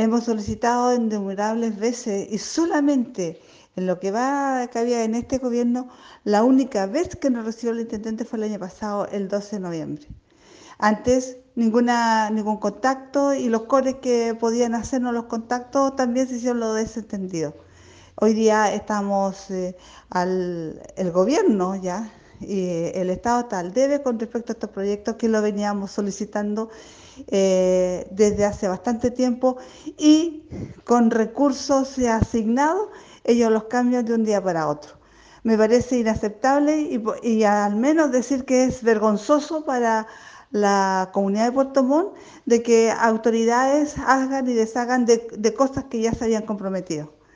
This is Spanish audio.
Hemos solicitado innumerables veces y solamente en lo que va que había en este gobierno, la única vez que nos recibió el intendente fue el año pasado, el 12 de noviembre. Antes ninguna ningún contacto y los cores que podían hacernos los contactos también se hicieron los desentendidos. Hoy día estamos eh, al el gobierno ya y el Estado tal debe con respecto a estos proyectos que lo veníamos solicitando eh, desde hace bastante tiempo y con recursos asignados ellos los cambian de un día para otro. Me parece inaceptable y, al menos decir que es vergonzoso para la comunidad de Puerto Montt de que autoridades hagan y deshagan de, de cosas que ya se habían comprometido.